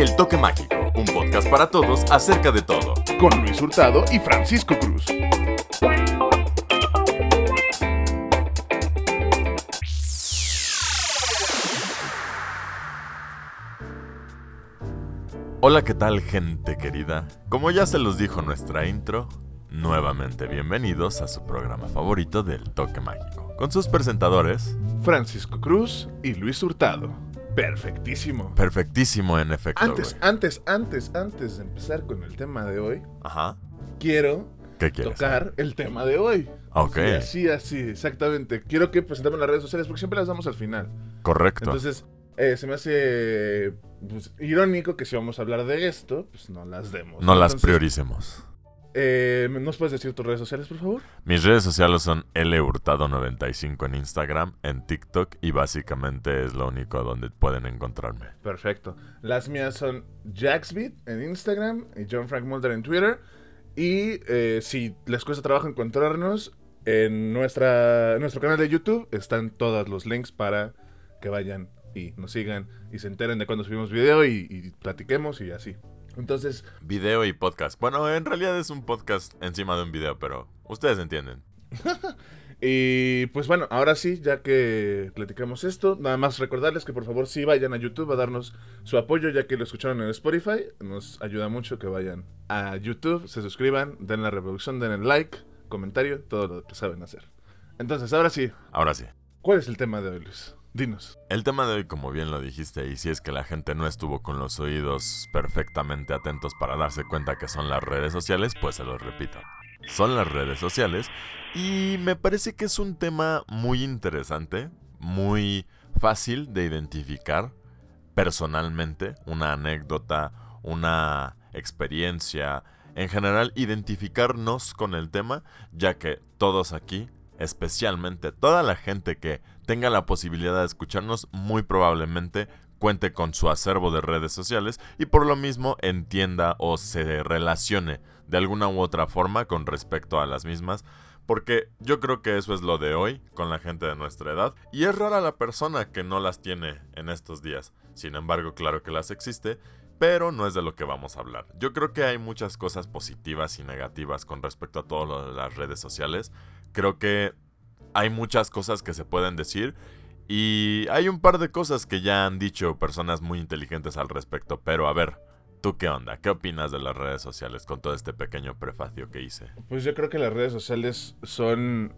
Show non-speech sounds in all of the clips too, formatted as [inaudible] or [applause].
El Toque Mágico, un podcast para todos acerca de todo. Con Luis Hurtado y Francisco Cruz. Hola, ¿qué tal gente querida? Como ya se los dijo nuestra intro, nuevamente bienvenidos a su programa favorito del Toque Mágico, con sus presentadores Francisco Cruz y Luis Hurtado. Perfectísimo. Perfectísimo en efecto. Antes, güey. antes, antes, antes de empezar con el tema de hoy, Ajá. quiero ¿Qué quieres? tocar el tema de hoy. Ok. Sí, así, así, exactamente. Quiero que presentemos las redes sociales porque siempre las damos al final. Correcto. Entonces, eh, se me hace pues, irónico que si vamos a hablar de esto, pues no las demos. no las prioricemos. Eh, ¿Nos puedes decir tus redes sociales, por favor? Mis redes sociales son lhurtado95 en Instagram, en TikTok y básicamente es lo único donde pueden encontrarme. Perfecto. Las mías son Jacksbeat en Instagram y John Frank Mulder en Twitter. Y eh, si les cuesta trabajo encontrarnos, en nuestra, en nuestro canal de YouTube están todos los links para que vayan y nos sigan y se enteren de cuando subimos video y, y platiquemos y así. Entonces, Video y podcast. Bueno, en realidad es un podcast encima de un video, pero ustedes entienden. [laughs] Y pues bueno, ahora sí, ya que platicamos esto, nada más recordarles que por favor sí vayan a YouTube a darnos su apoyo, ya que lo escucharon en Spotify. Nos ayuda mucho que vayan a YouTube, se suscriban, den la reproducción, den el like, comentario, todo lo que saben hacer. Entonces, ahora sí, Ahora sí. ¿cuál es el tema de hoy, Luis? Dinos. El tema de hoy, como bien lo dijiste, y si es que la gente no estuvo con los oídos perfectamente atentos para darse cuenta que son las redes sociales, pues se los repito. Son las redes sociales y me parece que es un tema muy interesante, muy fácil de identificar personalmente, una anécdota, una experiencia, en general identificarnos con el tema, ya que todos aquí, especialmente toda la gente que tenga la posibilidad de escucharnos, muy probablemente cuente con su acervo de redes sociales y por lo mismo entienda o se relacione de alguna u otra forma con respecto a las mismas. Porque yo creo que eso es lo de hoy con la gente de nuestra edad. Y es rara la persona que no las tiene en estos días. Sin embargo, claro que las existe. Pero no es de lo que vamos a hablar. Yo creo que hay muchas cosas positivas y negativas con respecto a todo lo de las redes sociales. Creo que hay muchas cosas que se pueden decir. Y hay un par de cosas que ya han dicho personas muy inteligentes al respecto. Pero a ver, ¿tú qué onda? ¿Qué opinas de las redes sociales con todo este pequeño prefacio que hice? Pues yo creo que las redes sociales son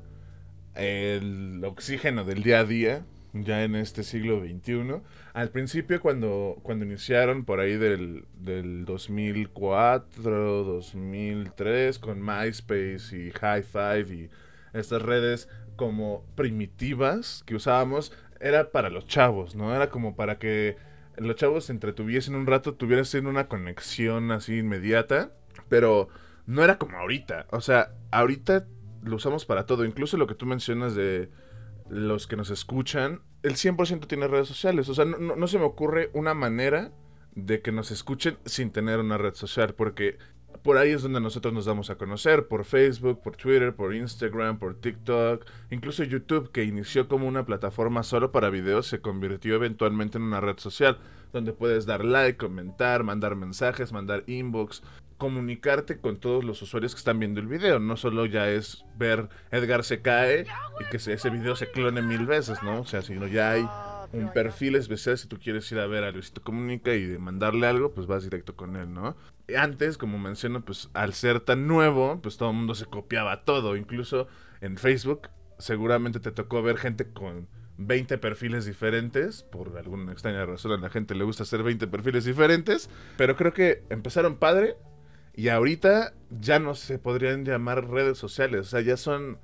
el oxígeno del día a día, ya en este siglo XXI. Al principio, cuando, cuando iniciaron por ahí del, del 2004, 2003, con MySpace y High Five y estas redes como primitivas que usábamos, era para los chavos, ¿no? Era como para que los chavos se entretuviesen un rato, tuviesen una conexión así inmediata, pero no era como ahorita. O sea, ahorita lo usamos para todo. Incluso lo que tú mencionas de los que nos escuchan, el 100% tiene redes sociales. O sea, no, no- no se me ocurre una manera de que nos escuchen sin tener una red social, porque por ahí es donde nosotros nos damos a conocer, por Facebook, por Twitter, por Instagram, por TikTok, incluso YouTube, que inició como una plataforma solo para videos, se convirtió eventualmente en una red social, donde puedes dar like, comentar, mandar mensajes, mandar inbox, comunicarte con todos los usuarios que están viendo el video. No solo ya es ver Edgar se cae y que se- ese video se clone mil veces, ¿no? O sea, sino ya hay un perfil especial si tú quieres ir a ver a Luisito Comunica y de mandarle algo, pues vas directo con él, ¿no? Antes, como menciono, pues al ser tan nuevo, pues todo el mundo se copiaba todo. Incluso en Facebook, seguramente te tocó ver gente con 20 perfiles diferentes. Por alguna extraña razón a la gente le gusta hacer 20 perfiles diferentes. Pero creo que empezaron padre y ahorita ya no se podrían llamar redes sociales. O sea, ya son...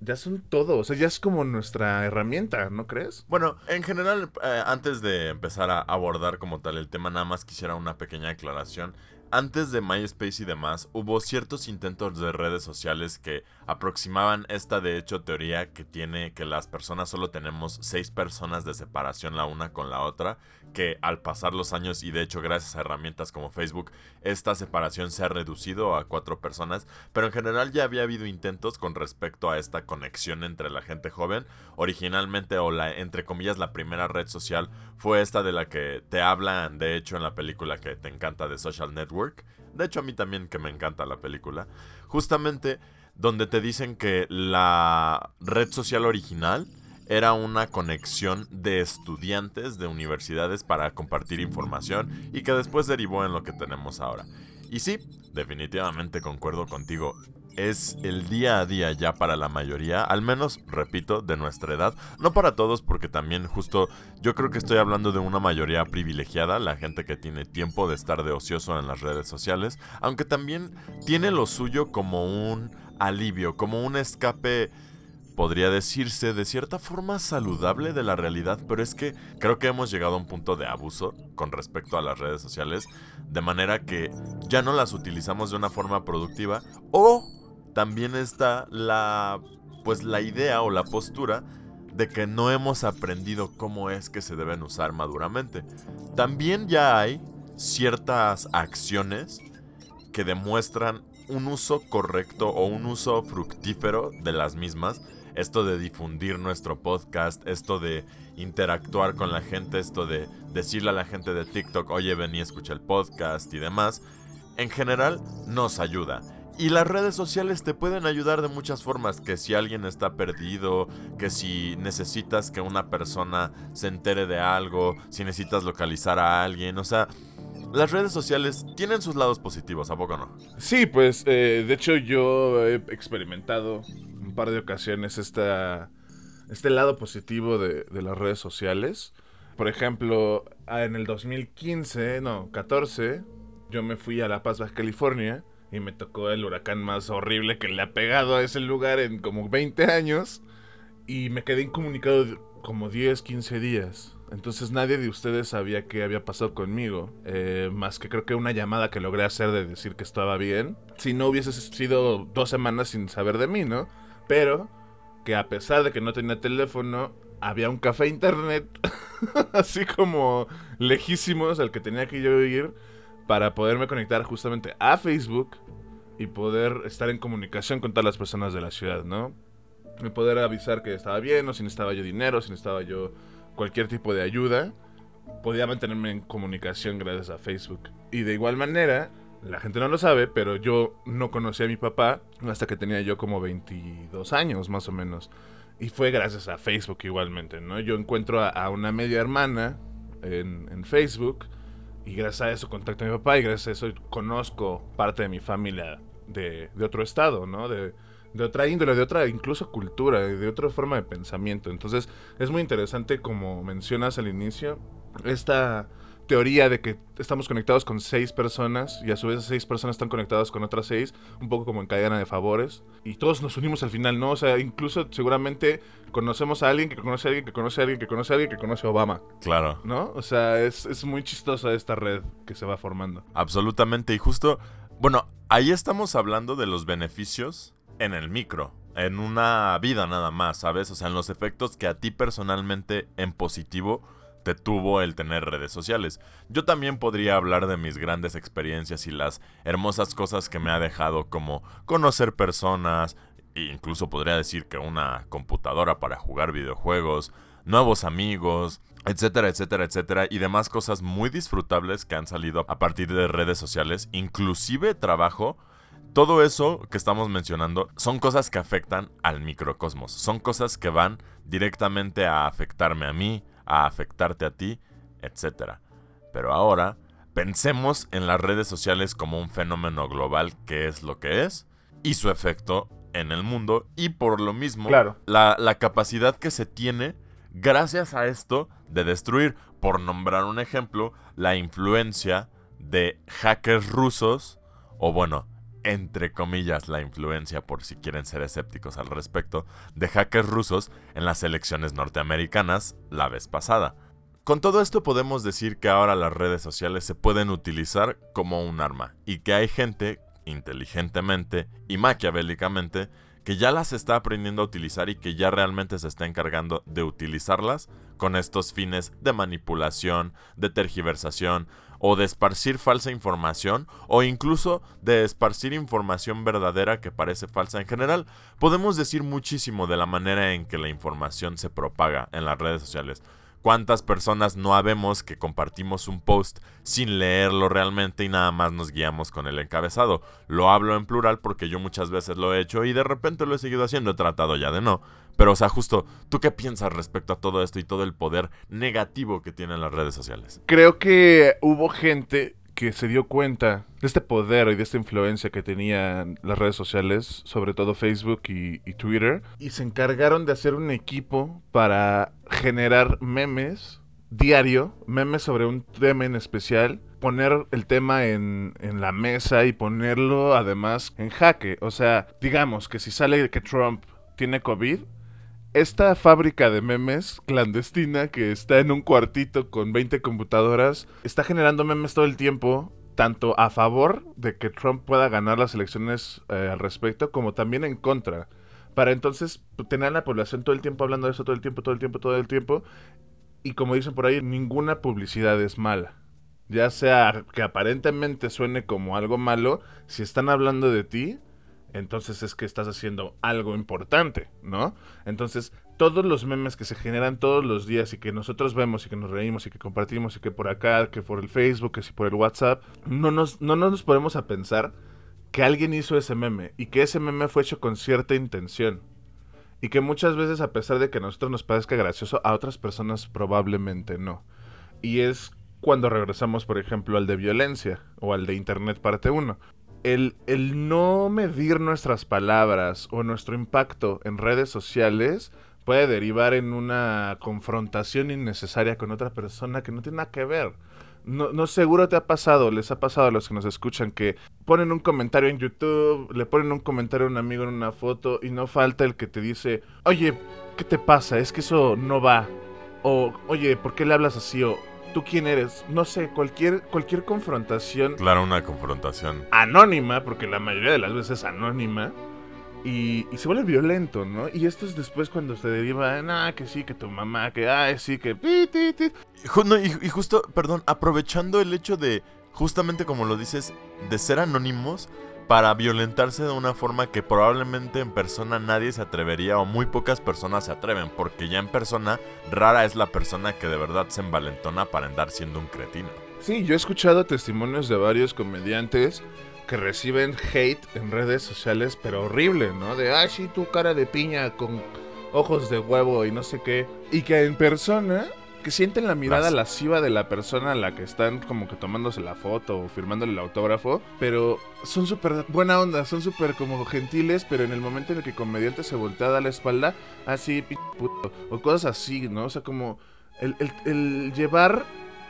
Ya son todo. O sea, ya es como nuestra herramienta, ¿no crees? Bueno, en general, eh, antes de empezar a abordar como tal el tema, nada más quisiera una pequeña aclaración. antes de MySpace y demás, hubo ciertos intentos de redes sociales que aproximaban esta de hecho teoría que tiene que las personas solo tenemos seis personas de separación la una con la otra, que al pasar los años y de hecho gracias a herramientas como Facebook, esta separación se ha reducido a cuatro personas, pero en general ya había habido intentos con respecto a esta conexión entre la gente joven. Originalmente o la entre comillas la primera red social fue esta de la que te hablan de hecho en la película que te encanta de Social Network de hecho, a mí también que me encanta la película. Justamente donde te dicen que la red social original era una conexión de estudiantes de universidades para compartir información y que después derivó en lo que tenemos ahora. Y sí, definitivamente concuerdo contigo es el día a día ya para la mayoría, al menos, repito, de nuestra edad. No para todos, porque también justo yo creo que estoy hablando de una mayoría privilegiada, la gente que tiene tiempo de estar de ocioso en las redes sociales, aunque también tiene lo suyo como un alivio, como un escape podría decirse de cierta forma saludable de la realidad, pero es que creo que hemos llegado a un punto de abuso con respecto a las redes sociales, de manera que ya no las utilizamos de una forma productiva o también está la pues la idea o la postura de que no hemos aprendido cómo es que se deben usar maduramente. También ya hay ciertas acciones que demuestran un uso correcto o un uso fructífero de las mismas. Esto de difundir nuestro podcast, esto de interactuar con la gente, esto de decirle a la gente de TikTok, oye, ven y escucha el podcast y demás, en general nos ayuda. Y las redes sociales te pueden ayudar de muchas formas, que si alguien está perdido, que si necesitas que una persona se entere de algo, si necesitas localizar a alguien, o sea, las redes sociales tienen sus lados positivos, ¿a poco no? Sí, pues eh, de hecho yo he experimentado par de ocasiones esta, este lado positivo de, de las redes sociales. Por ejemplo, en el 2015, no, 14, yo me fui a La Paz, Baja California y me tocó el huracán más horrible que le ha pegado a ese lugar en como 20 años y me quedé incomunicado como 10, 15 días. Entonces nadie de ustedes sabía qué había pasado conmigo, eh, más que creo que una llamada que logré hacer de decir que estaba bien. Si no hubiese sido dos semanas sin saber de mí, ¿no? Pero que a pesar de que no tenía teléfono, había un café internet, [laughs] así como lejísimos al que tenía que yo ir para poderme conectar justamente a Facebook y poder estar en comunicación con todas las personas de la ciudad, ¿no? Y poder avisar que estaba bien, o si necesitaba yo dinero, si necesitaba yo cualquier tipo de ayuda, podía mantenerme en comunicación gracias a Facebook. Y de igual manera, la gente no lo sabe, pero yo no conocí a mi papá hasta que tenía yo como 22 años más o menos. Y fue gracias a Facebook igualmente, ¿no? Yo encuentro a, una media hermana en, en Facebook y gracias a eso contacto a mi papá y gracias a eso conozco parte de mi familia de, otro estado, ¿no? De, de otra índole, de otra incluso cultura, de otra forma de pensamiento. Entonces es muy interesante como mencionas al inicio, esta teoría de que estamos conectados con seis personas y a su vez seis personas están conectadas con otras seis, un poco como en cadena de favores, y todos nos unimos al final, ¿no? O sea, incluso seguramente conocemos a alguien que conoce a alguien que conoce a alguien que conoce a alguien que conoce a Obama. Claro. ¿No? O sea, es, es muy chistosa esta red que se va formando. Absolutamente, y justo, bueno, ahí estamos hablando de los beneficios en el micro en una vida nada más, ¿sabes? O sea, en los efectos que a ti personalmente en positivo tuvo el tener redes sociales. Yo también podría hablar de mis grandes experiencias y las hermosas cosas que me ha dejado como conocer personas, e incluso podría decir que una computadora para jugar videojuegos, nuevos amigos, etcétera, etcétera, etcétera, y demás cosas muy disfrutables que han salido a partir de redes sociales, inclusive trabajo. Todo eso que estamos mencionando son cosas que afectan al microcosmos, son cosas que van directamente a afectarme a mí, a afectarte a ti, etc. Pero ahora, pensemos en las redes sociales como un fenómeno global que es lo que es y su efecto en el mundo y por lo mismo la, la capacidad que se tiene gracias a esto de destruir, por nombrar un ejemplo, la influencia de hackers rusos o bueno, entre comillas, la influencia, por si quieren ser escépticos al respecto, de hackers rusos en las elecciones norteamericanas la vez pasada. Con todo esto podemos decir que ahora las redes sociales se pueden utilizar como un arma y que hay gente, inteligentemente y maquiavélicamente, que ya las está aprendiendo a utilizar y que ya realmente se está encargando de utilizarlas con estos fines de manipulación, de tergiversación o de esparcir falsa información o incluso de esparcir información verdadera que parece falsa en general. Podemos decir muchísimo de la manera en que la información se propaga en las redes sociales. ¿Cuántas personas no habemos que compartimos un post sin leerlo realmente y nada más nos guiamos con el encabezado? Lo hablo en plural porque yo muchas veces lo he hecho y de repente lo he seguido haciendo, he tratado ya de no. Pero, o sea, justo, ¿tú qué piensas respecto a todo esto y todo el poder negativo que tienen las redes sociales? Creo que hubo gente que se dio cuenta de este poder y de esta influencia que tenían las redes sociales, sobre todo Facebook y, Twitter, y se encargaron de hacer un equipo para generar memes diario, memes sobre un tema en especial, poner el tema en, en la mesa y ponerlo además en jaque. O sea, digamos que si sale que Trump tiene COVID, esta fábrica de memes clandestina que está en un cuartito con 20 computadoras está generando memes todo el tiempo, tanto a favor de que Trump pueda ganar las elecciones eh, al respecto, como también en contra. Para entonces tener a la población todo el tiempo hablando de eso, todo el tiempo, todo el tiempo, todo el tiempo. Y como dicen por ahí, ninguna publicidad es mala. Ya sea que aparentemente suene como algo malo, si están hablando de ti, entonces es que estás haciendo algo importante, ¿no? Entonces, todos los memes que se generan todos los días y que nosotros vemos y que nos reímos y que compartimos y que por acá, que por el Facebook, que si por el WhatsApp, no nos, no nos ponemos a pensar que alguien hizo ese meme y que ese meme fue hecho con cierta intención. Y que muchas veces, a pesar de que a nosotros nos parezca gracioso, a otras personas probablemente no. Y es cuando regresamos, por ejemplo, al de violencia o al de Internet parte 1 el, no medir nuestras palabras o nuestro impacto en redes sociales puede derivar en una confrontación innecesaria con otra persona que no tiene nada que ver. No, no seguro te ha pasado, les ha pasado a los que nos escuchan que ponen un comentario en YouTube, le ponen un comentario a un amigo en una foto y no falta el que te dice, oye, ¿qué te pasa? Es que eso no va. O, oye, ¿por qué le hablas así? ¿Tú quién eres? No sé, cualquier, cualquier confrontación. Claro, una confrontación. Anónima, porque la mayoría de las veces es anónima. Y, se vuelve violento, ¿no? Y esto es después cuando se deriva en, ah, que sí, que tu mamá, que, ay, sí, que... y, y justo, perdón, aprovechando el hecho de, justamente como lo dices, de ser anónimos, para violentarse de una forma que probablemente en persona nadie se atrevería o muy pocas personas se atreven, porque ya en persona rara es la persona que de verdad se envalentona para andar siendo un cretino. Sí, yo he escuchado testimonios de varios comediantes que reciben hate en redes sociales, pero horrible, ¿no? De, sí, tu cara de piña con ojos de huevo y no sé qué. Y que en persona que sienten la mirada lasciva de la persona a la que están como que tomándose la foto o firmándole el autógrafo, pero son súper buena onda, son súper como gentiles, pero en el momento en el que el comediante se voltea a la espalda, así, p puto, o cosas así, ¿no? O sea, como el, el llevar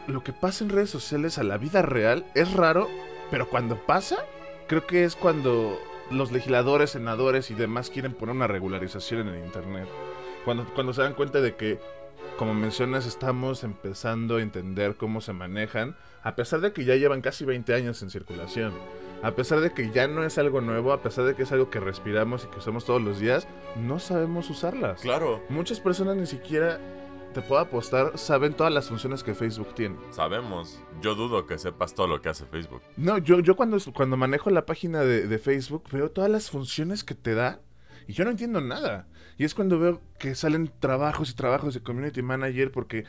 lo que pasa en redes sociales a la vida real es raro, pero cuando pasa, creo que es cuando los legisladores, senadores y demás quieren poner una regularización en el Internet. Cuando, cuando se dan cuenta de que como mencionas, estamos empezando a entender cómo se manejan, a pesar de que ya llevan casi 20 años en circulación. A pesar de que ya no es algo nuevo, a pesar de que es algo que respiramos y que usamos todos los días, no sabemos usarlas. Claro. Muchas personas ni siquiera, te puedo apostar, saben todas las funciones que Facebook tiene. Sabemos. Yo dudo que sepas todo lo que hace Facebook. No, yo, yo cuando, cuando manejo la página de, de Facebook veo todas las funciones que te da y yo no entiendo nada. Y es cuando veo que salen trabajos y trabajos de community manager porque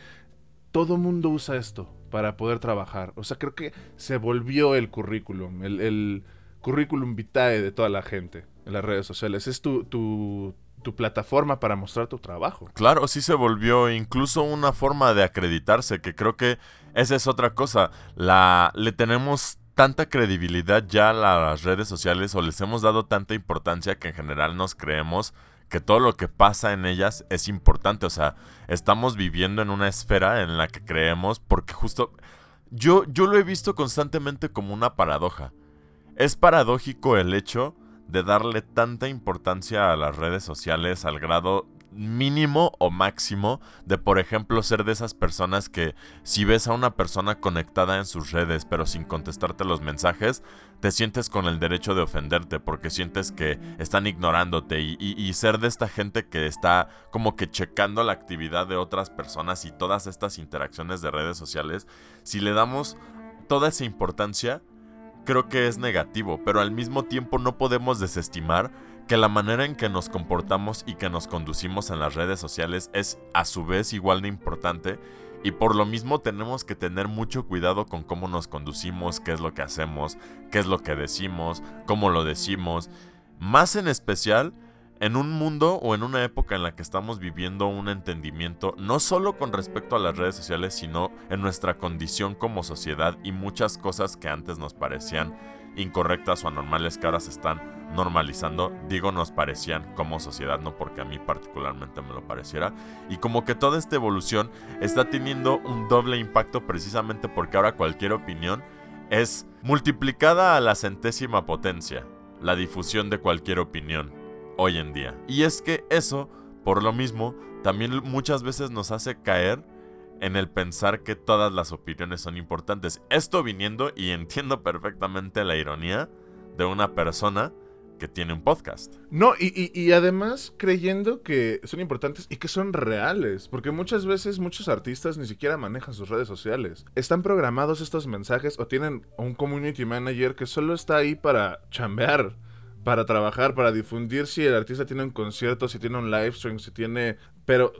todo mundo usa esto para poder trabajar. O sea, creo que se volvió el currículum, el, currículum vitae de toda la gente en las redes sociales. Es tu, tu, tu plataforma para mostrar tu trabajo. Claro, sí se volvió incluso una forma de acreditarse, que creo que esa es otra cosa. La, le tenemos tanta credibilidad ya a las redes sociales o les hemos dado tanta importancia que en general nos creemos que todo lo que pasa en ellas es importante. O sea, estamos viviendo en una esfera en la que creemos porque justo yo, yo lo he visto constantemente como una paradoja. Es paradójico el hecho de darle tanta importancia a las redes sociales al grado mínimo o máximo de, por ejemplo, ser de esas personas que si ves a una persona conectada en sus redes pero sin contestarte los mensajes, te sientes con el derecho de ofenderte porque sientes que están ignorándote y, ser de esta gente que está como que checando la actividad de otras personas y todas estas interacciones de redes sociales, si le damos toda esa importancia, creo que es negativo, pero al mismo tiempo no podemos desestimar que la manera en que nos comportamos y que nos conducimos en las redes sociales es a su vez igual de importante y por lo mismo tenemos que tener mucho cuidado con cómo nos conducimos, qué es lo que hacemos, qué es lo que decimos, cómo lo decimos, más en especial en un mundo o en una época en la que estamos viviendo un entendimiento no solo con respecto a las redes sociales, sino en nuestra condición como sociedad y muchas cosas que antes nos parecían incorrectas o anormales que ahora se están normalizando, digo nos parecían como sociedad, no porque a mí particularmente me lo pareciera, y como que toda esta evolución está teniendo un doble impacto precisamente porque ahora cualquier opinión es multiplicada a la centésima potencia, la difusión de cualquier opinión hoy en día. Y es que eso, por lo mismo, también muchas veces nos hace caer en el pensar que todas las opiniones son importantes. Esto viniendo, y entiendo perfectamente la ironía, de una persona que tiene un podcast. No, y, además creyendo que son importantes y que son reales, porque muchas veces muchos artistas ni siquiera manejan sus redes sociales. Están programados estos mensajes o tienen un community manager que solo está ahí para chambear, para trabajar, para difundir si el artista tiene un concierto, si tiene un live stream, si tiene... Pero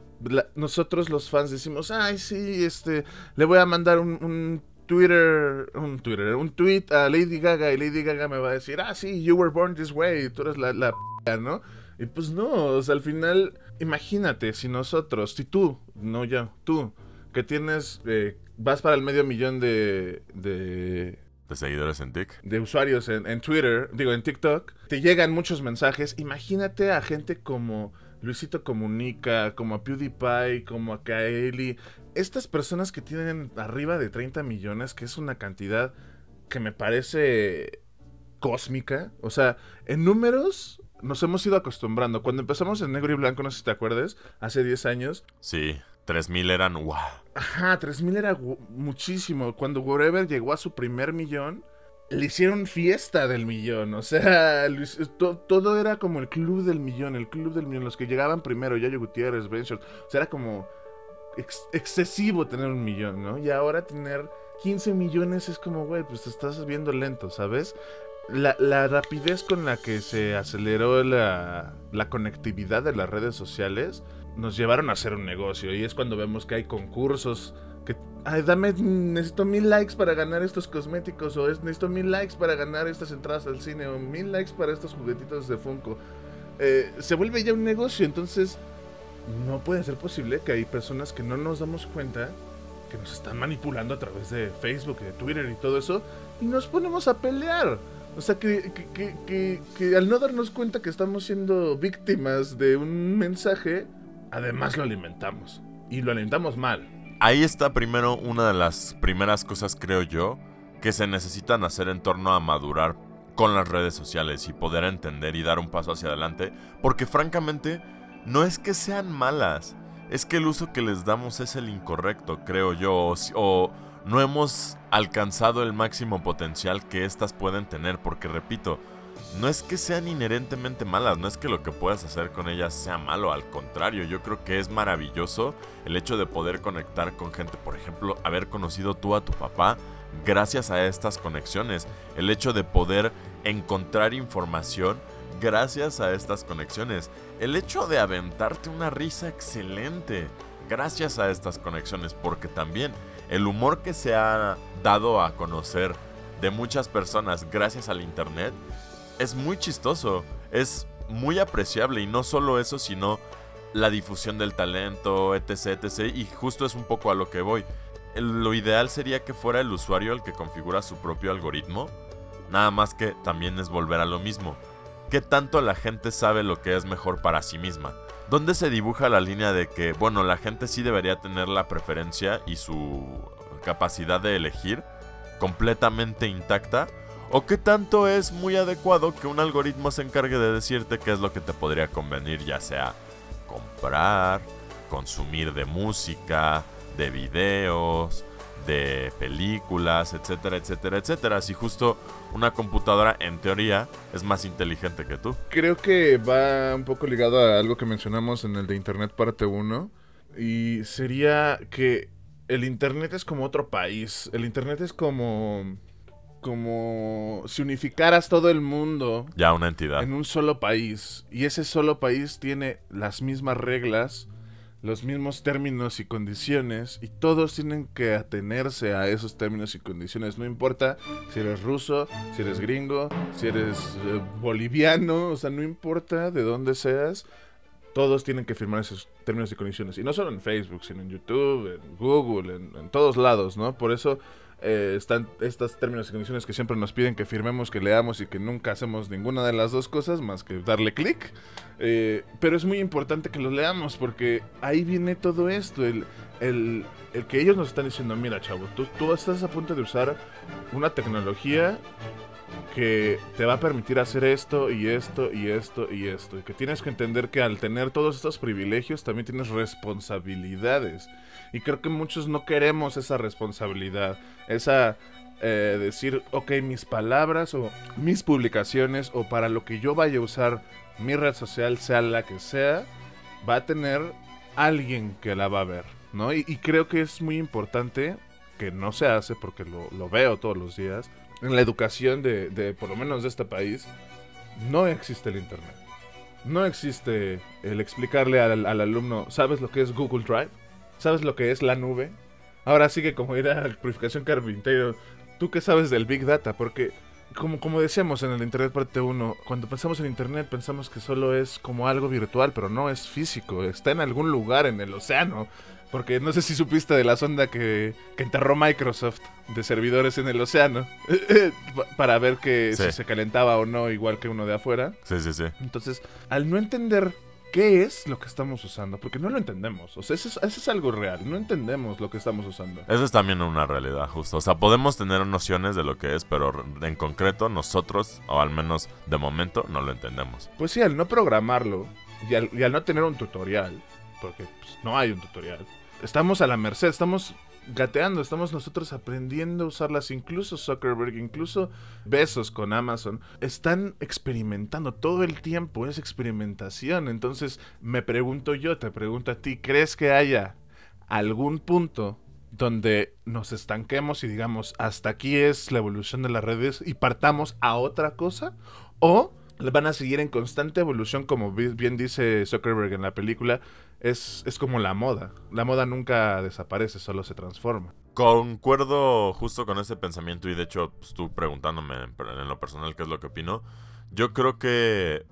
nosotros los fans decimos, ay, sí, este, le voy a mandar un Twitter, un Twitter, un tweet a Lady Gaga y Lady Gaga me va a decir, ah, sí, you were born this way, tú eres la, la p ¿no? Y pues no, o sea, al final, imagínate, si nosotros, si tú, no yo, tú, que tienes, eh, vas para el medio millón de, de de seguidores en TikTok. De usuarios en, en, Twitter, digo, en TikTok. Te llegan muchos mensajes. Imagínate a gente como Luisito Comunica, como a PewDiePie, como a Kaeli, estas personas que tienen arriba de 30 millones, que es una cantidad que me parece cósmica, o sea, en números nos hemos ido acostumbrando. Cuando empezamos en negro y blanco, no sé si te acuerdas, hace 10 años. Sí, 3000 eran wow. Ajá, 3000 era muchísimo. Cuando Whatever llegó a su primer millón, le hicieron fiesta del millón. O sea, todo era como el club del millón, el club del millón. Los que llegaban primero, Yayo Gutiérrez, Ben O sea, era como excesivo tener un millón, ¿no? Y ahora tener 15 millones es como, güey, pues te estás viendo lento, ¿sabes? La, la rapidez con la que se aceleró la, la conectividad de las redes sociales nos llevaron a hacer un negocio. Y es cuando vemos que hay concursos que, ay, dame, necesito mil likes para ganar estos cosméticos, o es, necesito mil likes para ganar estas entradas al cine, o mil likes para estos juguetitos de Funko. Eh, se vuelve ya un negocio, entonces no puede ser posible que hay personas que no nos damos cuenta que nos están manipulando a través de Facebook y de Twitter y todo eso y nos ponemos a pelear. O sea, que, que, que, al no darnos cuenta que estamos siendo víctimas de un mensaje, además lo alimentamos. Y lo alimentamos mal. Ahí está primero una de las primeras cosas, creo yo, que se necesitan hacer en torno a madurar con las redes sociales y poder entender y dar un paso hacia adelante. Porque francamente no es que sean malas, es que el uso que les damos es el incorrecto, creo yo, o, no hemos alcanzado el máximo potencial que éstas pueden tener, porque repito, no es que sean inherentemente malas, no es que lo que puedas hacer con ellas sea malo, al contrario, yo creo que es maravilloso el hecho de poder conectar con gente, por ejemplo, haber conocido tú a tu papá gracias a estas conexiones, el hecho de poder encontrar información gracias a estas conexiones. El hecho de aventarte una risa excelente gracias a estas conexiones, porque también el humor que se ha dado a conocer de muchas personas gracias al Internet es muy chistoso, es muy apreciable y no solo eso, sino la difusión del talento, etc, etc. Y justo es un poco a lo que voy. Lo ideal sería que fuera el usuario el que configura su propio algoritmo, nada más que también es volver a lo mismo qué tanto la gente sabe lo que es mejor para sí misma. ¿Dónde se dibuja la línea de que, bueno, la gente sí debería tener la preferencia y su capacidad de elegir completamente intacta? ¿O qué tanto es muy adecuado que un algoritmo se encargue de decirte qué es lo que te podría convenir, ya sea comprar, consumir de música, de videos, de películas, etcétera, etcétera, etcétera. Si justo una computadora, en teoría, es más inteligente que tú. Creo que va un poco ligado a algo que mencionamos en el de Internet parte 1. Y sería que el Internet es como otro país. El Internet es como... Como si unificaras todo el mundo Ya una entidad. en un solo país. Y ese solo país tiene las mismas reglas, los mismos términos y condiciones. Y todos tienen que atenerse a esos términos y condiciones. No importa si eres ruso, si eres gringo, si eres eh, boliviano. O sea, no importa de dónde seas. Todos tienen que firmar esos términos y condiciones. Y no solo en Facebook, sino en YouTube, en Google, en, en todos lados, ¿no? Por eso eh, están estos términos y condiciones que siempre nos piden que firmemos, que leamos y que nunca hacemos ninguna de las dos cosas más que darle clic. Eh, pero es muy importante que los leamos porque ahí viene todo esto. El, el- el que ellos nos están diciendo, mira chavo, tú, tú estás a punto de usar una tecnología que te va a permitir hacer esto y esto y esto y esto. Y que tienes que entender que al tener todos estos privilegios también tienes responsabilidades. Y creo que muchos no queremos esa responsabilidad. Esa eh, decir, ok, mis palabras o mis publicaciones o para lo que yo vaya a usar mi red social, sea la que sea, va a tener alguien que la va a ver, ¿no? Y, y creo que es muy importante, que no se hace porque lo, lo veo todos los días, en la educación de, de, por lo menos de este país, no existe el Internet. No existe el explicarle al, al alumno, ¿sabes lo que es Google Drive? ¿Sabes lo que es la nube? Ahora sigue como ir a Purificación Carpintero. ¿Tú qué sabes del Big Data? Porque, como, como decíamos en el Internet parte 1, cuando pensamos en Internet pensamos que solo es como algo virtual, pero no es físico. Está en algún lugar en el océano. Porque no sé si supiste de la sonda que, que enterró Microsoft de servidores en el océano. [laughs] pa- para ver que Sí. si se calentaba o no, igual que uno de afuera. Sí, sí, sí. Entonces, al no entender qué es lo que estamos usando, porque no lo entendemos, o sea, eso es, eso es algo real, no entendemos lo que estamos usando. Eso es también una realidad, justo. O sea, podemos tener nociones de lo que es, pero en concreto nosotros, o al menos de momento, no lo entendemos. Pues sí, al no programarlo y al, y al no tener un tutorial, porque pues, no hay un tutorial, estamos a la merced, estamos gateando, estamos nosotros aprendiendo a usarlas, incluso Zuckerberg, incluso Besos con Amazon, están experimentando todo el tiempo, es experimentación. Entonces, me pregunto yo, te pregunto a ti, ¿crees que haya algún punto donde nos estanquemos y digamos, hasta aquí es la evolución de las redes y partamos a otra cosa? ¿O van a seguir en constante evolución, como bi- bien dice Zuckerberg en la película? Es, es como la moda. La moda nunca desaparece, solo se transforma. Concuerdo justo con ese pensamiento y de hecho pues, tú preguntándome en lo personal qué es lo que opino. Yo creo que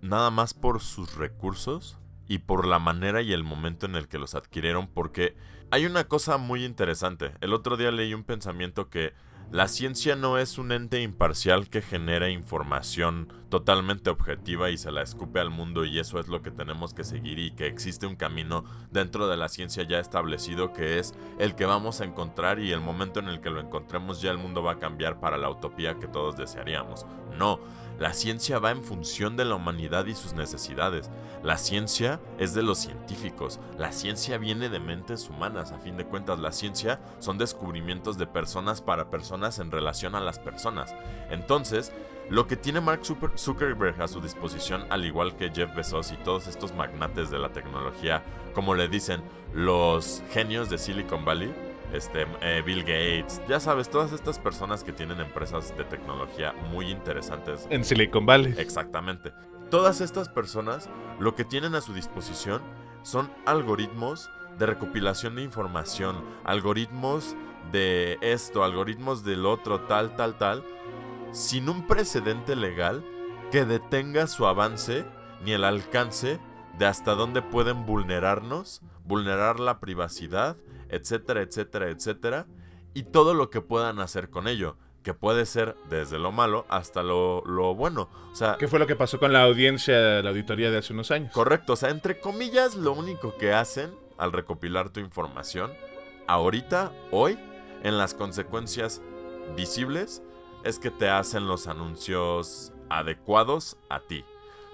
nada más por sus recursos y por la manera y el momento en el que los adquirieron porque hay una cosa muy interesante. El otro día leí un pensamiento que la ciencia no es un ente imparcial que genera información totalmente objetiva y se la escupe al mundo y eso es lo que tenemos que seguir y que existe un camino dentro de la ciencia ya establecido que es el que vamos a encontrar y el momento en el que lo encontremos ya el mundo va a cambiar para la utopía que todos desearíamos. No, la ciencia va en función de la humanidad y sus necesidades. La ciencia es de los científicos. La ciencia viene de mentes humanas. A fin de cuentas, la ciencia son descubrimientos de personas para personas en relación a las personas. Entonces, lo que tiene Mark Zucker- Zuckerberg a su disposición, al igual que Jeff Bezos y todos estos magnates de la tecnología, como le dicen, los genios de Silicon Valley, este, eh, Bill Gates, ya sabes, todas estas personas que tienen empresas de tecnología muy interesantes. En Silicon Valley. Exactamente. Todas estas personas lo que tienen a su disposición son algoritmos de recopilación de información, algoritmos de esto, algoritmos del otro, tal, tal, tal, sin un precedente legal que detenga su avance ni el alcance de hasta dónde pueden vulnerarnos, vulnerar la privacidad, etcétera, etcétera, etcétera, y todo lo que puedan hacer con ello, que puede ser desde lo malo hasta lo, lo bueno. O sea, ¿Qué fue lo que pasó con la audiencia, la auditoría de hace unos años? correcto, o sea, entre comillas, lo único que hacen al recopilar tu información, ahorita, hoy, en las consecuencias visibles, es que te hacen los anuncios adecuados a ti.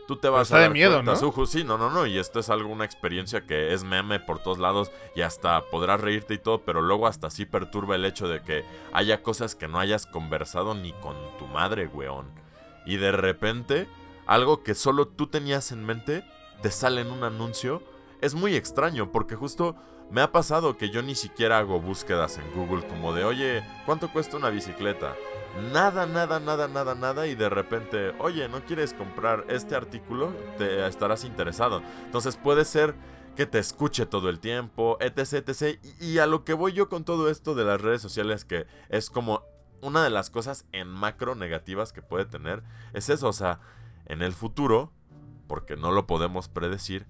tú te vas está a de dar miedo, cuenta, ¿no? Suju, sí, no, no, no, y esto es algo, una experiencia que es meme por todos lados y hasta podrás reírte y todo, pero luego hasta sí perturba el hecho de que haya cosas que no hayas conversado ni con tu madre, weón. Y de repente, algo que solo tú tenías en mente, te sale en un anuncio. Es muy extraño, porque justo me ha pasado que yo ni siquiera hago búsquedas en Google como de, oye, ¿cuánto cuesta una bicicleta? Nada, nada, nada, nada, nada y de repente, oye, ¿no quieres comprar este artículo? Te estarás interesado. Entonces puede ser que te escuche todo el tiempo, etc, etc. Y, a lo que voy yo con todo esto de las redes sociales, que es como una de las cosas en macro negativas que puede tener, es eso, o sea, en el futuro, porque no lo podemos predecir,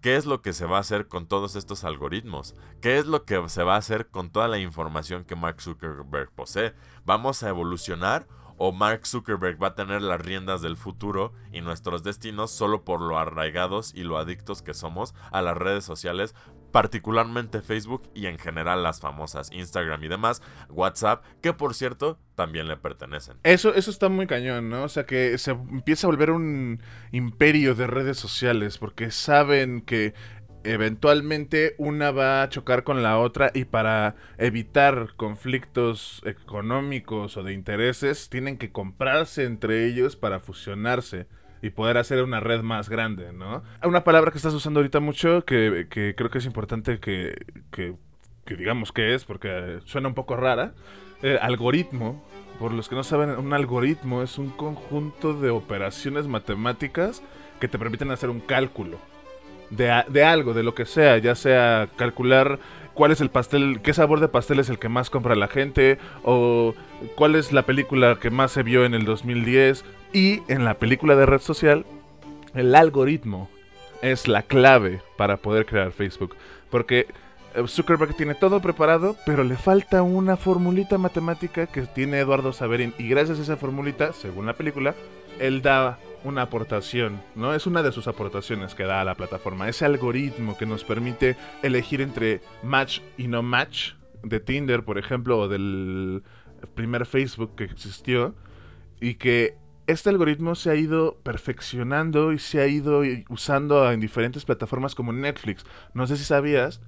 ¿Qué es lo que se va a hacer con todos estos algoritmos? ¿Qué es lo que se va a hacer con toda la información que Mark Zuckerberg posee? ¿Vamos a evolucionar o Mark Zuckerberg va a tener las riendas del futuro y nuestros destinos solo por lo arraigados y lo adictos que somos a las redes sociales, particularmente Facebook y en general las famosas Instagram y demás, WhatsApp, que por cierto también le pertenecen. Eso, eso está muy cañón, ¿no? O sea, que se empieza a volver un imperio de redes sociales porque saben que eventualmente una va a chocar con la otra y para evitar conflictos económicos o de intereses tienen que comprarse entre ellos para fusionarse y poder hacer una red más grande, ¿no? Una palabra que estás usando ahorita mucho que, que creo que es importante que, que, que digamos que es porque suena un poco rara, eh, algoritmo. Por los que no saben, un algoritmo es un conjunto de operaciones matemáticas que te permiten hacer un cálculo de, de algo, de lo que sea, ya sea calcular cuál es el pastel, qué sabor de pastel es el que más compra la gente, o cuál es la película que más se vio en el 2010. Y en la película de red social, el algoritmo es la clave para poder crear Facebook. Porque eh, Zuckerberg tiene todo preparado, pero le falta una formulita matemática que tiene Eduardo Saverin. Y gracias a esa formulita, según la película, él da una aportación, ¿no? Es una de sus aportaciones que da a la plataforma. Ese algoritmo que nos permite elegir entre match y no match de Tinder, por ejemplo, o del primer Facebook que existió. Y que este algoritmo se ha ido perfeccionando y se ha ido usando en diferentes plataformas como Netflix. No sé si sabías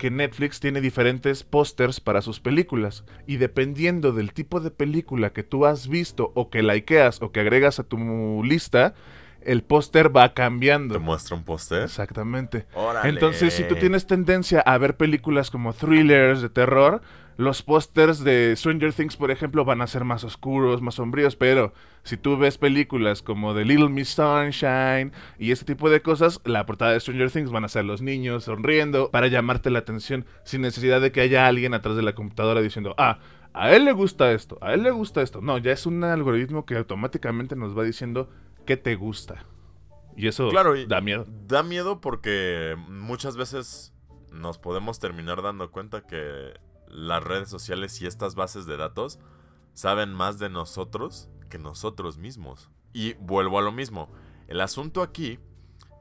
que Netflix tiene diferentes pósters para sus películas y dependiendo del tipo de película que tú has visto o que likeas o que agregas a tu lista, el póster va cambiando. ¿Te muestra un póster? Exactamente. Órale. Entonces, si tú tienes tendencia a ver películas como thrillers de terror, los pósters de Stranger Things, por ejemplo, van a ser más oscuros, más sombríos, pero si tú ves películas como The Little Miss Sunshine y ese tipo de cosas, la portada de Stranger Things van a ser los niños sonriendo para llamarte la atención sin necesidad de que haya alguien atrás de la computadora diciendo, ah, a él le gusta esto, a él le gusta esto. No, ya es un algoritmo que automáticamente nos va diciendo qué te gusta. Y eso Claro, y- da miedo. Da miedo porque muchas veces nos podemos terminar dando cuenta que las redes sociales y estas bases de datos saben más de nosotros que nosotros mismos. Y vuelvo a lo mismo. El asunto aquí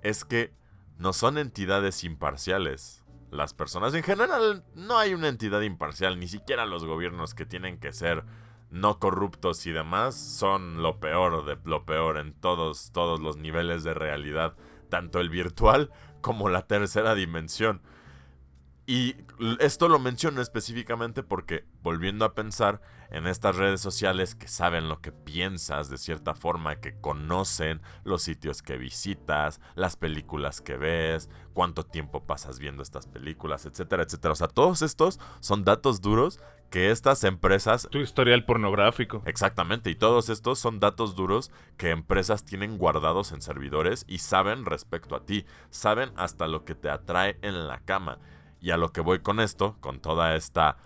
es que no son entidades imparciales. Las personas en general no hay una entidad imparcial, ni siquiera los gobiernos que tienen que ser no corruptos y demás son lo peor de lo peor en todos todos los niveles de realidad, tanto el virtual como la tercera dimensión. Y esto lo menciono específicamente porque, volviendo a pensar en estas redes sociales que saben lo que piensas de cierta forma, que conocen los sitios que visitas, las películas que ves, cuánto tiempo pasas viendo estas películas, etcétera, etcétera. O sea, todos estos son datos duros que estas empresas Tu historial pornográfico. Exactamente, y todos estos son datos duros que empresas tienen guardados en servidores y saben respecto a ti, saben hasta lo que te atrae en la cama. Y a lo que voy con esto, con toda esta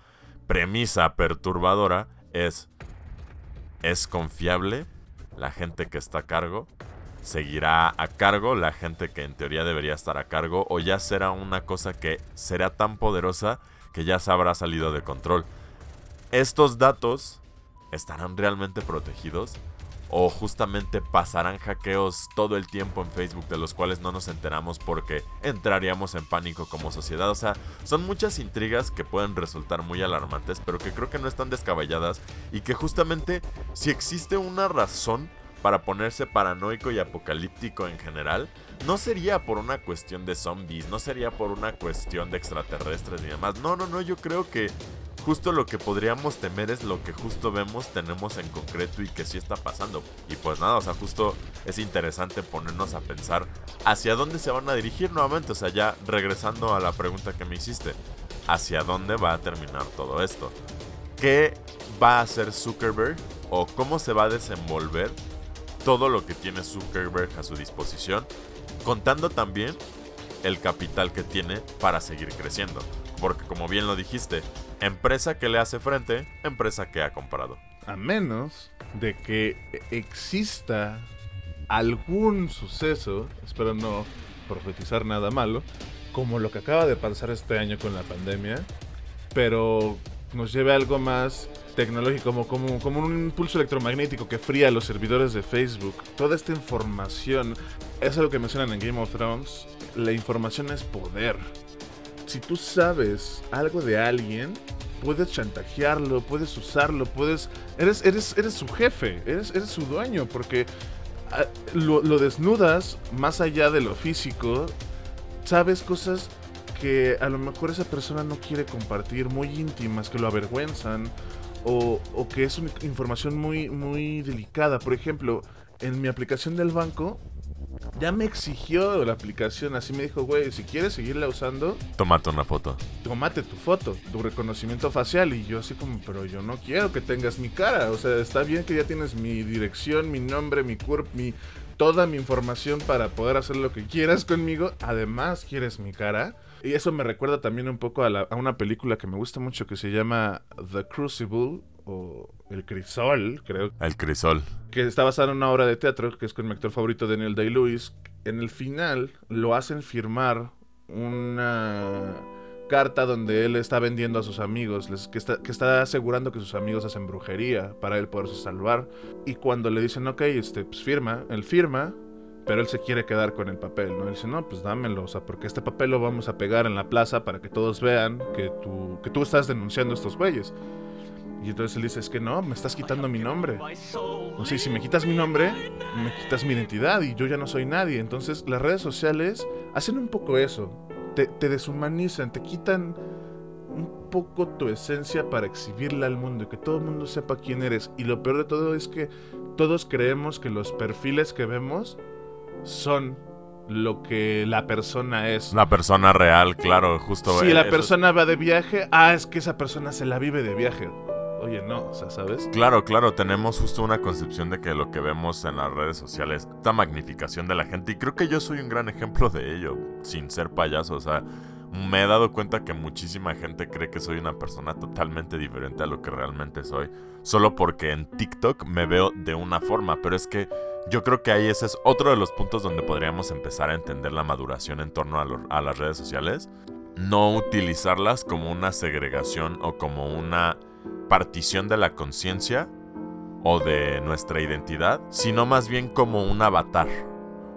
premisa perturbadora, es, ¿es confiable la gente que está a cargo? ¿Seguirá a cargo la gente que en teoría debería estar a cargo? ¿O ya será una cosa que será tan poderosa que ya se habrá salido de control? ¿Estos datos estarán realmente protegidos? ¿O justamente pasarán hackeos todo el tiempo en Facebook de los cuales no nos enteramos porque entraríamos en pánico como sociedad? O sea, son muchas intrigas que pueden resultar muy alarmantes, pero que creo que no están descabelladas y que justamente si existe una razón para ponerse paranoico y apocalíptico en general, no sería por una cuestión de zombies, no sería por una cuestión de extraterrestres ni demás. No, no, no, yo creo que justo lo que podríamos temer es lo que justo vemos, tenemos en concreto y que sí está pasando. Y pues nada, o sea, justo es interesante ponernos a pensar hacia dónde se van a dirigir nuevamente. O sea, ya regresando a la pregunta que me hiciste, ¿hacia dónde va a terminar todo esto? ¿Qué va a hacer Zuckerberg o cómo se va a desenvolver todo lo que tiene Zuckerberg a su disposición? Contando también el capital que tiene para seguir creciendo. Porque como bien lo dijiste, empresa que le hace frente, empresa que ha comprado. A menos de que exista algún suceso, espero no profetizar nada malo, como lo que acaba de pasar este año con la pandemia, pero nos lleve a algo más tecnológico, como, como, un impulso electromagnético que fría los servidores de Facebook. Toda esta información, es lo que mencionan en Game of Thrones, la información es poder si tú sabes algo de alguien, puedes chantajearlo, puedes usarlo, puedes... Eres, eres, eres su jefe, eres, eres su dueño, porque ah, lo, desnudas más allá de lo físico, sabes cosas que a lo mejor esa persona no quiere compartir, muy íntimas, que lo avergüenzan, o, o que es una información muy, muy delicada. Por ejemplo, en mi aplicación del banco, ya me exigió la aplicación, así me dijo, güey, si quieres seguirla usando, tómate una foto. Tómate tu foto, tu reconocimiento facial. Y yo así como, pero yo no quiero que tengas mi cara. O sea, está bien que ya tienes mi dirección, mi nombre, mi cuerpo, mi toda mi información para poder hacer lo que quieras conmigo. Además, quieres mi cara. Y eso me recuerda también un poco a, a una película que me gusta mucho que se llama The Crucible o El Crisol, creo. El Crisol. Que está basado en una obra de teatro que es con mi actor favorito Daniel Day-Lewis. En el final lo hacen firmar una carta donde él está vendiendo a sus amigos, que, está, que está asegurando que sus amigos hacen brujería para él poderse salvar. Y cuando le dicen, ok, este, pues firma, él firma, pero él se quiere quedar con el papel, ¿no? Él dice, no, pues dámelo, o sea, porque este papel lo vamos a pegar en la plaza para que todos vean que tú, que tú estás denunciando a estos güeyes. Y entonces él dice, es que no, me estás quitando mi nombre. O sea, si me quitas mi nombre, me quitas mi identidad y yo ya no soy nadie. Entonces las redes sociales hacen un poco eso. Te, deshumanizan, te quitan un poco tu esencia para exhibirla al mundo y que todo el mundo sepa quién eres. Y lo peor de todo es que todos creemos que los perfiles que vemos son lo que la persona es. La persona real, claro, justo. Si la persona va de viaje, ah, es que esa persona se la vive de viaje oye, no, o sea, ¿sabes? Claro, claro, tenemos justo una concepción de que lo que vemos en las redes sociales, esta magnificación de la gente, y creo que yo soy un gran ejemplo de ello, sin ser payaso, o sea, me he dado cuenta que muchísima gente cree que soy una persona totalmente diferente a lo que realmente soy, solo porque en TikTok me veo de una forma, pero es que yo creo que ahí ese es otro de los puntos donde podríamos empezar a entender la maduración en torno a, a las redes sociales. No utilizarlas como una segregación o como una partición de la conciencia o de nuestra identidad, sino más bien como un avatar,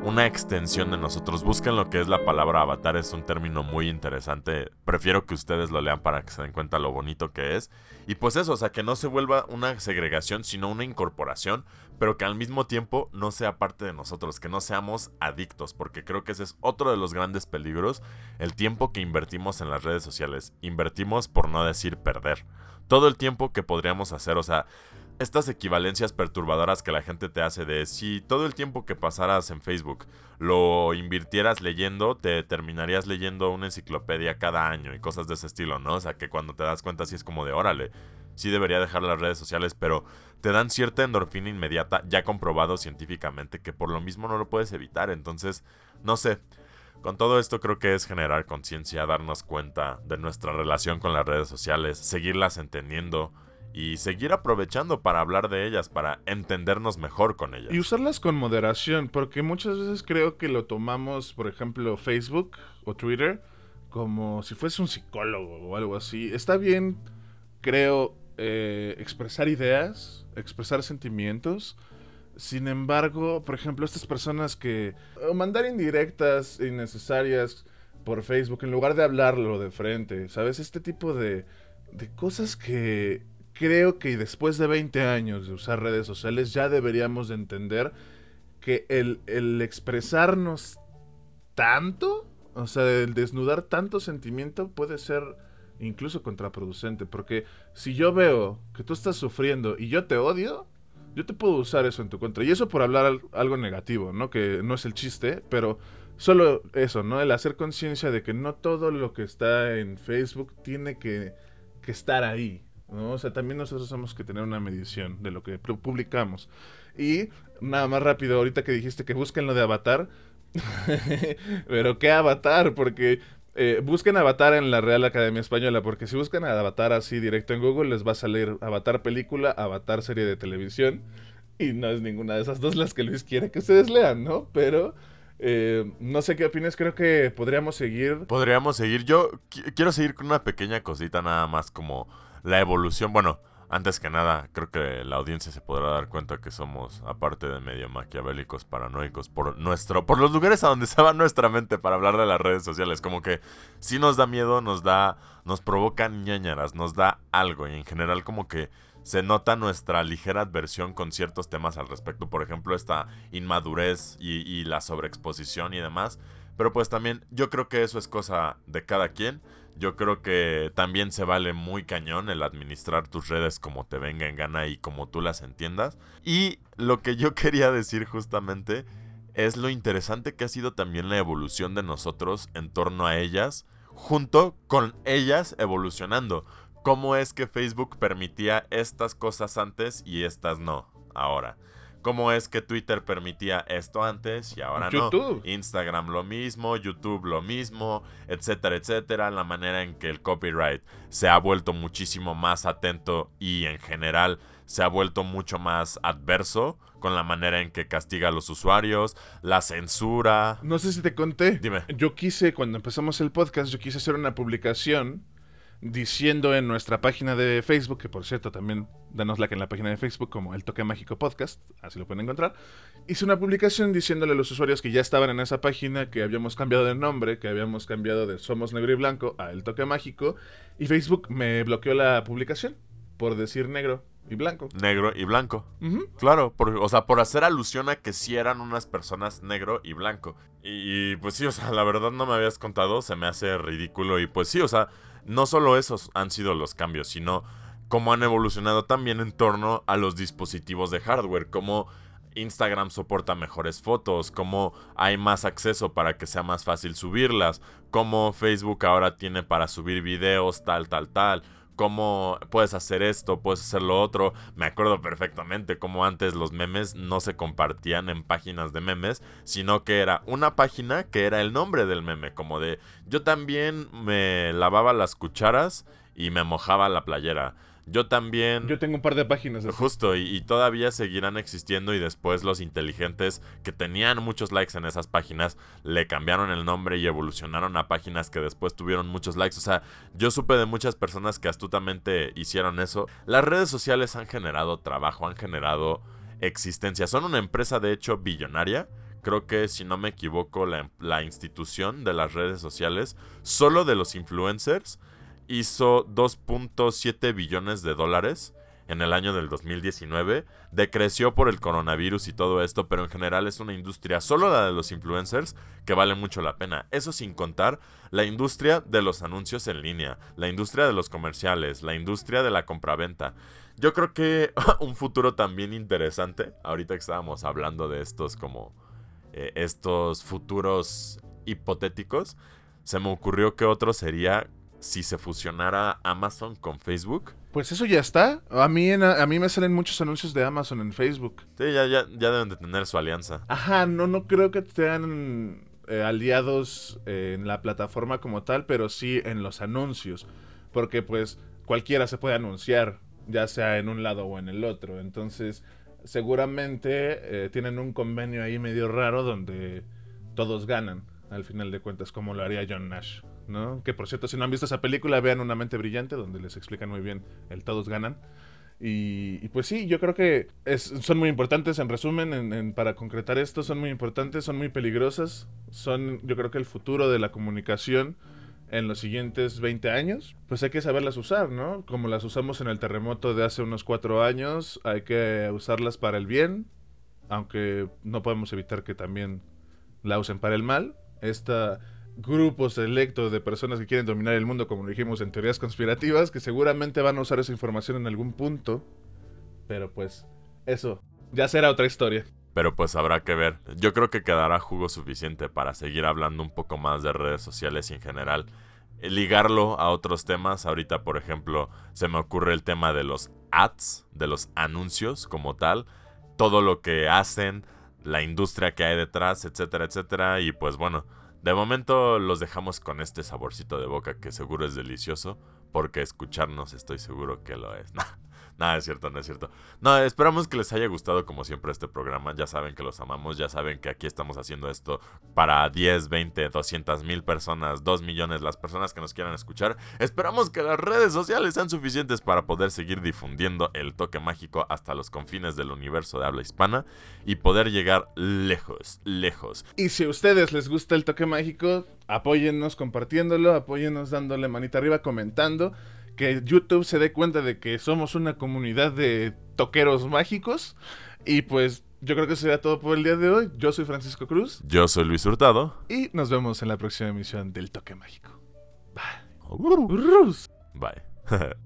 una extensión de nosotros. Busquen lo que es la palabra avatar, es un término muy interesante. Prefiero que ustedes lo lean para que se den cuenta lo bonito que es. Y pues eso, o sea, que no se vuelva una segregación, sino una incorporación, pero que al mismo tiempo no sea parte de nosotros, que no seamos adictos, porque creo que ese es otro de los grandes peligros, el tiempo que invertimos en las redes sociales. Invertimos por no decir perder todo el tiempo que podríamos hacer. O sea, estas equivalencias perturbadoras que la gente te hace de si todo el tiempo que pasaras en Facebook lo invirtieras leyendo, te terminarías leyendo una enciclopedia cada año y cosas de ese estilo, ¿no? O sea, que cuando te das cuenta sí es como de órale, sí debería dejar las redes sociales, pero te dan cierta endorfina inmediata, ya comprobado científicamente, que por lo mismo no lo puedes evitar. Entonces, no sé. Con todo esto creo que es generar conciencia, darnos cuenta de nuestra relación con las redes sociales, seguirlas entendiendo y seguir aprovechando para hablar de ellas, para entendernos mejor con ellas. Y usarlas con moderación, porque muchas veces creo que lo tomamos, por ejemplo, Facebook o Twitter, como si fuese un psicólogo o algo así. Está bien, creo, eh, expresar ideas, expresar sentimientos, sin embargo, por ejemplo, estas personas que mandar indirectas innecesarias por Facebook en lugar de hablarlo de frente, ¿sabes? Este tipo de, de cosas que, creo que después de 20 años de usar redes sociales ya deberíamos de entender que el, el expresarnos tanto, o sea, el desnudar tanto sentimiento puede ser incluso contraproducente, porque si yo veo que tú estás sufriendo y yo te odio, yo te puedo usar eso en tu contra. Y eso por hablar algo negativo, ¿no? Que no es el chiste, pero solo eso, ¿no? El hacer conciencia de que no todo lo que está en Facebook tiene que, que estar ahí. ¿No? O sea, también nosotros tenemos que tener una medición de lo que publicamos. Y nada más rápido, ahorita que dijiste que busquen lo de Avatar, [laughs] pero ¿qué Avatar? Porque eh, busquen Avatar en la Real Academia Española, porque si buscan Avatar así directo en Google, les va a salir Avatar película, Avatar serie de televisión. Y no es ninguna de esas dos las que Luis quiere que ustedes lean, ¿no? Pero eh, no sé qué opinas, creo que podríamos seguir. Podríamos seguir. Yo quiero seguir con una pequeña cosita nada más como la evolución. Bueno, antes que nada, creo que la audiencia se podrá dar cuenta que somos, aparte de medio maquiavélicos, paranoicos, por nuestro, por los lugares a donde [laughs] se va nuestra mente para hablar de las redes sociales. Como que sí nos da miedo, nos da, nos provoca ñañaras, nos da algo. Y en general como que se nota nuestra ligera adversión con ciertos temas al respecto. Por ejemplo, esta inmadurez y, y la sobreexposición y demás. Pero pues también yo creo que eso es cosa de cada quien. Yo creo que también se vale muy cañón el administrar tus redes como te venga en gana y como tú las entiendas. Y lo que yo [laughs] quería decir justamente es lo interesante que ha sido también la evolución de nosotros en torno a ellas, junto con ellas evolucionando. ¿Cómo es que Facebook permitía estas cosas antes y estas no ahora? Cómo es que Twitter permitía esto antes y ahora YouTube. no. Instagram lo mismo, YouTube lo mismo, etcétera, etcétera. La manera en que el copyright se ha vuelto muchísimo más atento y en general se ha vuelto mucho más adverso con la manera en que castiga a los usuarios, la censura. No sé si te conté. Dime. Yo quise, cuando empezamos el podcast, yo quise hacer una publicación diciendo en nuestra página de Facebook, que por cierto también danos like en la página de Facebook como El Toque Mágico Podcast, así lo pueden encontrar, hice una publicación diciéndole a los usuarios que ya estaban en esa página que habíamos cambiado de nombre, que habíamos cambiado de Somos Negro y Blanco a El Toque Mágico, y Facebook me bloqueó la publicación por decir negro y blanco. Negro y blanco. Claro, o sea, por hacer alusión a que sí eran unas personas negro y blanco. Y, y, pues sí, o sea, la verdad no me habías contado, se me hace ridículo y pues sí, o sea, no solo esos han sido los cambios, sino cómo han evolucionado también en torno a los dispositivos de hardware, cómo Instagram soporta mejores fotos, cómo hay más acceso para que sea más fácil subirlas, cómo Facebook ahora tiene para subir videos, tal, tal, tal, cómo puedes hacer esto, puedes hacer lo otro. Me acuerdo perfectamente cómo antes los memes no se compartían en páginas de memes, sino que era una página que era el nombre del meme, como de yo también me lavaba las cucharas y me mojaba la playera. Yo también. Yo tengo un par de páginas. Justo, y, todavía seguirán existiendo. Y después los inteligentes que tenían muchos likes en esas páginas le cambiaron el nombre y evolucionaron a páginas que después tuvieron muchos likes. O sea, yo supe de muchas personas que astutamente hicieron eso. Las redes sociales han generado trabajo, han generado existencia. Son una empresa, de hecho, billonaria. Creo que, si no me equivoco, la, la institución de las redes sociales, solo de los influencers hizo 2.7 billones de dólares en el año del 2019. Decreció por el coronavirus y todo esto, pero en general es una industria, solo la de los influencers, que vale mucho la pena. Eso sin contar la industria de los anuncios en línea, la industria de los comerciales, la industria de la compraventa. Yo creo que [laughs] un futuro también interesante, ahorita que estábamos hablando de estos como eh, estos futuros hipotéticos, se me ocurrió que otro sería si se fusionara Amazon con Facebook. Pues eso ya está. A mí, a mí me salen muchos anuncios de Amazon en Facebook. Sí, ya, ya, ya deben de tener su alianza. Ajá, no, no creo que sean eh, aliados en la plataforma como tal, pero sí en los anuncios. Porque pues cualquiera se puede anunciar, ya sea en un lado o en el otro. Entonces, seguramente eh, tienen un convenio ahí medio raro donde todos ganan, al final de cuentas, como lo haría John Nash. Que por cierto, si no han visto esa película, vean Una mente brillante, donde les explican muy bien el todos ganan. Y, pues sí, yo creo que son muy importantes, en resumen, para concretar esto, son muy importantes, son muy peligrosas, son yo creo que el futuro de la comunicación en los siguientes 20 años, pues hay que saberlas usar, ¿no? Como las usamos en el terremoto de hace unos cuatro años, hay que usarlas para el bien, aunque no podemos evitar que también la usen para el mal. Esta grupo selecto de personas que quieren dominar el mundo, como lo dijimos en teorías conspirativas, que seguramente van a usar esa información en algún punto. Pero pues, eso ya será otra historia. Pero pues habrá que ver. Yo creo que quedará jugo suficiente para seguir hablando un poco más de redes sociales en general. Eh, ligarlo a otros temas. Ahorita, por ejemplo, se me ocurre el tema de los ads, de los anuncios como tal. Todo lo que hacen, la industria que hay detrás, etcétera, etcétera. Y pues bueno, de momento los dejamos con este saborcito de boca que seguro es delicioso. Porque escucharnos estoy seguro que lo es. [laughs] [laughs] Nada, es cierto, no es cierto. No, esperamos que les haya gustado como siempre este programa. Ya saben que los amamos, ya saben que aquí estamos haciendo esto para 10, 20, 200 mil personas, 2 millones las personas que nos quieran escuchar. Esperamos que las redes sociales sean suficientes para poder seguir difundiendo el toque mágico hasta los confines del universo de habla hispana y poder llegar lejos, lejos. Y si a ustedes les gusta el toque mágico, apóyennos compartiéndolo, apóyennos dándole manita arriba, comentando que YouTube se dé cuenta de que somos una comunidad de toqueros mágicos. Y pues yo creo que eso sería todo por el día de hoy. Yo soy Francisco Cruz. Yo soy Luis Hurtado. Y nos vemos en la próxima emisión del Toque Mágico. Bye. Bye. [laughs]